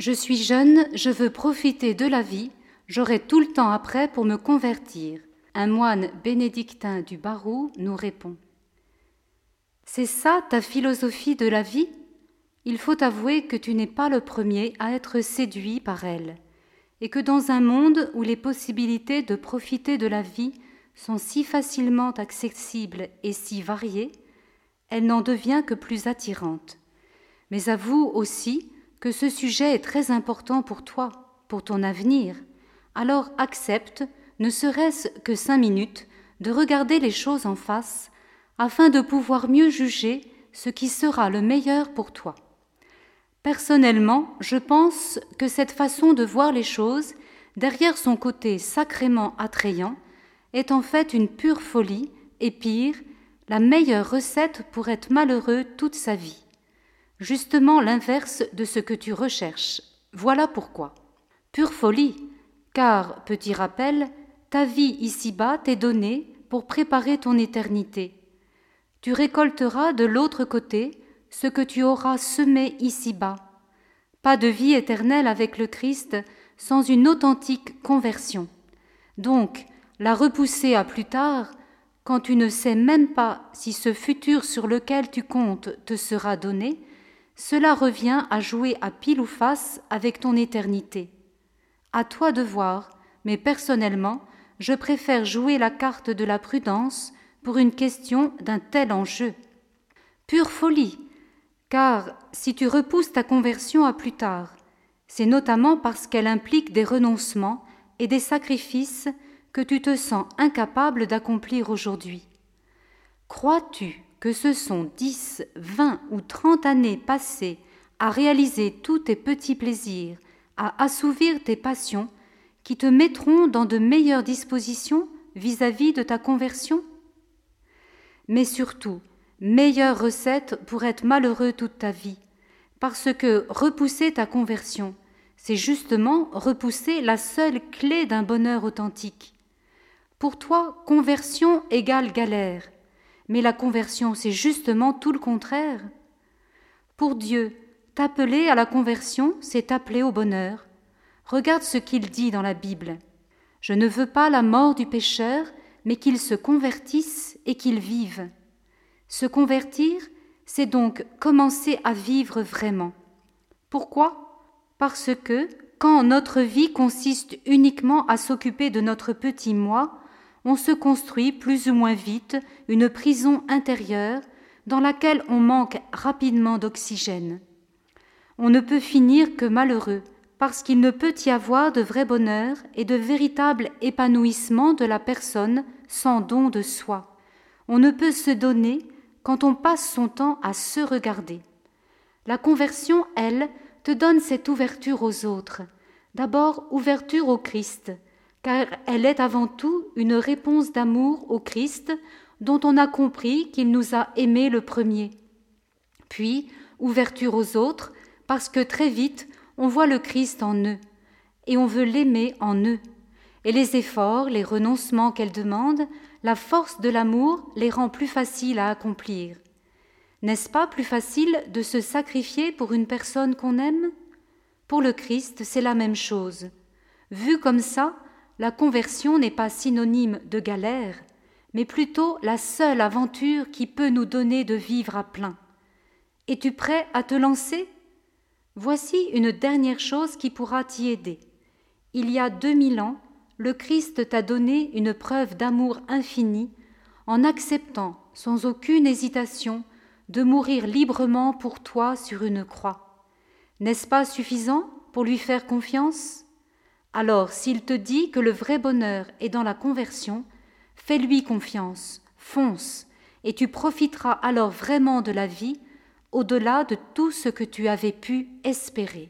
Je suis jeune, je veux profiter de la vie, j'aurai tout le temps après pour me convertir. Un moine bénédictin du Barou nous répond. C'est ça ta philosophie de la vie? Il faut avouer que tu n'es pas le premier à être séduit par elle, et que dans un monde où les possibilités de profiter de la vie sont si facilement accessibles et si variées, elle n'en devient que plus attirante. Mais avoue aussi que ce sujet est très important pour toi, pour ton avenir. Alors accepte, ne serait-ce que cinq minutes, de regarder les choses en face, afin de pouvoir mieux juger ce qui sera le meilleur pour toi. Personnellement, je pense que cette façon de voir les choses, derrière son côté sacrément attrayant, est en fait une pure folie, et pire, la meilleure recette pour être malheureux toute sa vie. Justement l'inverse de ce que tu recherches. Voilà pourquoi. Pure folie, car, petit rappel, ta vie ici-bas t'est donnée pour préparer ton éternité. Tu récolteras de l'autre côté ce que tu auras semé ici-bas. Pas de vie éternelle avec le Christ sans une authentique conversion. Donc, la repousser à plus tard, quand tu ne sais même pas si ce futur sur lequel tu comptes te sera donné, cela revient à jouer à pile ou face avec ton éternité. À toi de voir, mais personnellement, je préfère jouer la carte de la prudence pour une question d'un tel enjeu. Pure folie, car si tu repousses ta conversion à plus tard, c'est notamment parce qu'elle implique des renoncements et des sacrifices que tu te sens incapable d'accomplir aujourd'hui. Crois-tu que ce sont dix, vingt ou trente années passées à réaliser tous tes petits plaisirs, à assouvir tes passions, qui te mettront dans de meilleures dispositions vis-à-vis -vis de ta conversion Mais surtout, meilleure recette pour être malheureux toute ta vie, parce que repousser ta conversion, c'est justement repousser la seule clé d'un bonheur authentique. Pour toi, conversion égale galère. Mais la conversion, c'est justement tout le contraire. Pour Dieu, t'appeler à la conversion, c'est t'appeler au bonheur. Regarde ce qu'il dit dans la Bible. Je ne veux pas la mort du pécheur, mais qu'il se convertisse et qu'il vive. Se convertir, c'est donc commencer à vivre vraiment. Pourquoi? Parce que, quand notre vie consiste uniquement à s'occuper de notre petit moi, on se construit plus ou moins vite une prison intérieure dans laquelle on manque rapidement d'oxygène. On ne peut finir que malheureux, parce qu'il ne peut y avoir de vrai bonheur et de véritable épanouissement de la personne sans don de soi. On ne peut se donner quand on passe son temps à se regarder. La conversion, elle, te donne cette ouverture aux autres. D'abord, ouverture au Christ, car elle est avant tout une réponse d'amour au Christ dont on a compris qu'il nous a aimés le premier. Puis, ouverture aux autres, parce que très vite, on voit le Christ en eux, et on veut l'aimer en eux. Et les efforts, les renoncements qu'elle demande, la force de l'amour les rend plus faciles à accomplir. N'est-ce pas plus facile de se sacrifier pour une personne qu'on aime? Pour le Christ, c'est la même chose. Vu comme ça, la conversion n'est pas synonyme de galère, mais plutôt la seule aventure qui peut nous donner de vivre à plein. Es-tu prêt à te lancer? Voici une dernière chose qui pourra t'y aider. Il y a deux mille ans, le Christ t'a donné une preuve d'amour infini en acceptant, sans aucune hésitation, de mourir librement pour toi sur une croix. N'est-ce pas suffisant pour lui faire confiance? Alors, s'il te dit que le vrai bonheur est dans la conversion, fais-lui confiance, fonce, et tu profiteras alors vraiment de la vie, au-delà de tout ce que tu avais pu espérer.